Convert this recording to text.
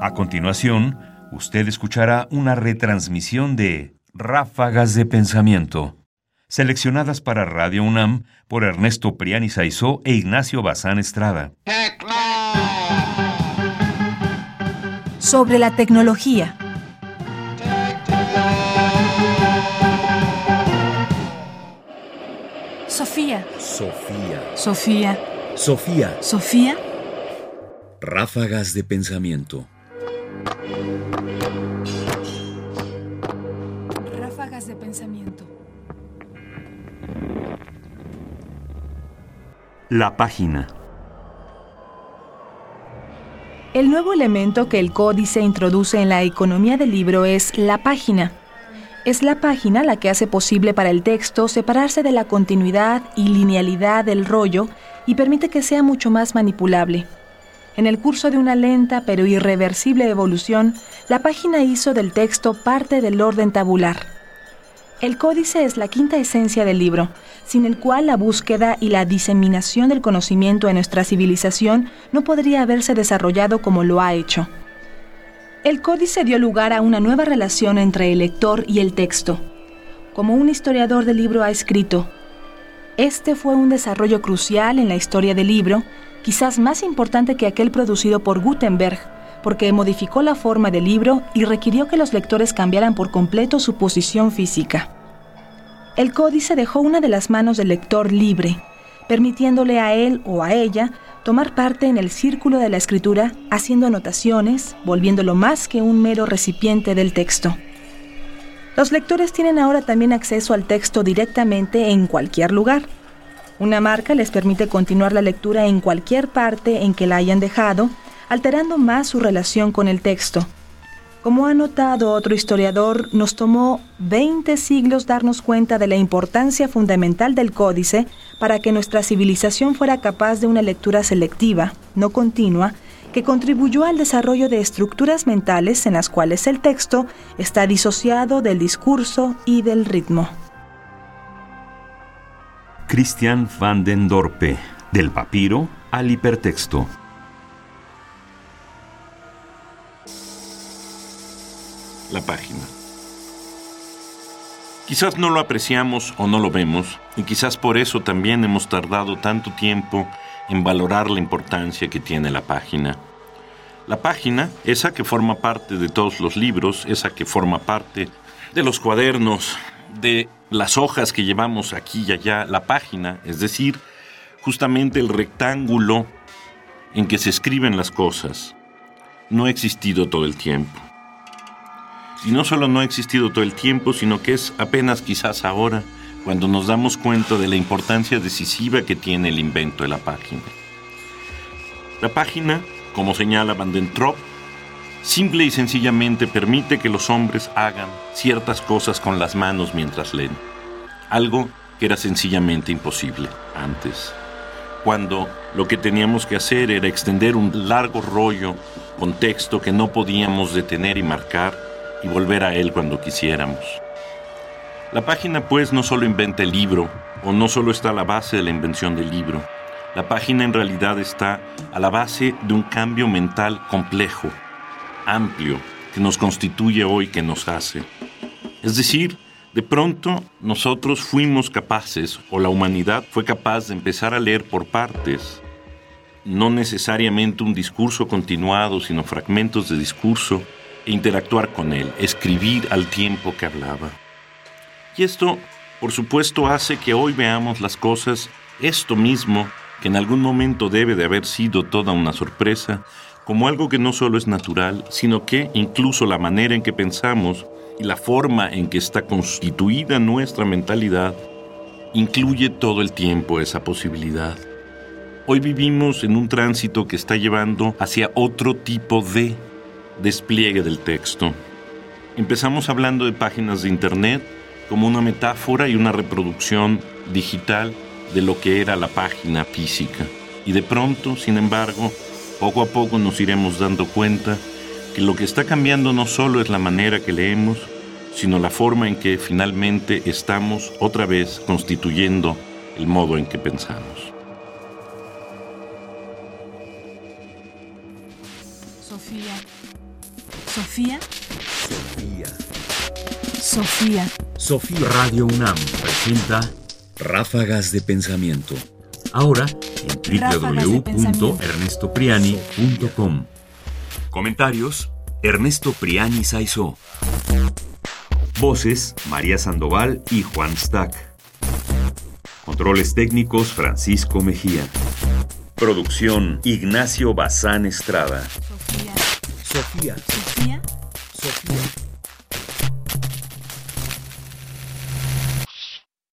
A continuación, usted escuchará una retransmisión de Ráfagas de Pensamiento, seleccionadas para Radio UNAM por Ernesto Priani Saizó e Ignacio Bazán Estrada. Sobre la tecnología. Sofía. Sofía. Sofía. Sofía. Sofía. Ráfagas de pensamiento. Ráfagas de pensamiento. La página. El nuevo elemento que el códice introduce en la economía del libro es la página. Es la página la que hace posible para el texto separarse de la continuidad y linealidad del rollo y permite que sea mucho más manipulable. En el curso de una lenta pero irreversible evolución, la página hizo del texto parte del orden tabular. El códice es la quinta esencia del libro, sin el cual la búsqueda y la diseminación del conocimiento en nuestra civilización no podría haberse desarrollado como lo ha hecho. El códice dio lugar a una nueva relación entre el lector y el texto. Como un historiador del libro ha escrito, este fue un desarrollo crucial en la historia del libro, quizás más importante que aquel producido por Gutenberg, porque modificó la forma del libro y requirió que los lectores cambiaran por completo su posición física. El códice dejó una de las manos del lector libre, permitiéndole a él o a ella tomar parte en el círculo de la escritura, haciendo anotaciones, volviéndolo más que un mero recipiente del texto. Los lectores tienen ahora también acceso al texto directamente en cualquier lugar. Una marca les permite continuar la lectura en cualquier parte en que la hayan dejado, alterando más su relación con el texto. Como ha notado otro historiador, nos tomó 20 siglos darnos cuenta de la importancia fundamental del códice para que nuestra civilización fuera capaz de una lectura selectiva, no continua, que contribuyó al desarrollo de estructuras mentales en las cuales el texto está disociado del discurso y del ritmo. Christian van den Dorpe, del papiro al hipertexto. La página. Quizás no lo apreciamos o no lo vemos, y quizás por eso también hemos tardado tanto tiempo en valorar la importancia que tiene la página. La página, esa que forma parte de todos los libros, esa que forma parte de los cuadernos, de las hojas que llevamos aquí y allá, la página, es decir, justamente el rectángulo en que se escriben las cosas, no ha existido todo el tiempo. Y no solo no ha existido todo el tiempo, sino que es apenas quizás ahora cuando nos damos cuenta de la importancia decisiva que tiene el invento de la página. La página, como señala Van den Trop, simple y sencillamente permite que los hombres hagan ciertas cosas con las manos mientras leen, algo que era sencillamente imposible antes, cuando lo que teníamos que hacer era extender un largo rollo con texto que no podíamos detener y marcar y volver a él cuando quisiéramos. La página pues no solo inventa el libro, o no solo está a la base de la invención del libro, la página en realidad está a la base de un cambio mental complejo, amplio, que nos constituye hoy, que nos hace. Es decir, de pronto nosotros fuimos capaces, o la humanidad fue capaz de empezar a leer por partes, no necesariamente un discurso continuado, sino fragmentos de discurso, e interactuar con él, escribir al tiempo que hablaba. Y esto, por supuesto, hace que hoy veamos las cosas, esto mismo, que en algún momento debe de haber sido toda una sorpresa, como algo que no solo es natural, sino que incluso la manera en que pensamos y la forma en que está constituida nuestra mentalidad incluye todo el tiempo esa posibilidad. Hoy vivimos en un tránsito que está llevando hacia otro tipo de despliegue del texto. Empezamos hablando de páginas de Internet como una metáfora y una reproducción digital de lo que era la página física. Y de pronto, sin embargo, poco a poco nos iremos dando cuenta que lo que está cambiando no solo es la manera que leemos, sino la forma en que finalmente estamos otra vez constituyendo el modo en que pensamos. Sofía. Sofía. Sofía. Sofía. Sofía. Radio UNAM presenta Ráfagas de pensamiento. ahora www.ernestopriani.com. Comentarios: Ernesto Priani Saizó. Voces: María Sandoval y Juan Stack. Controles técnicos: Francisco Mejía. Producción: Ignacio Bazán Estrada. Sofía. Sofía. Sofía. Sofía.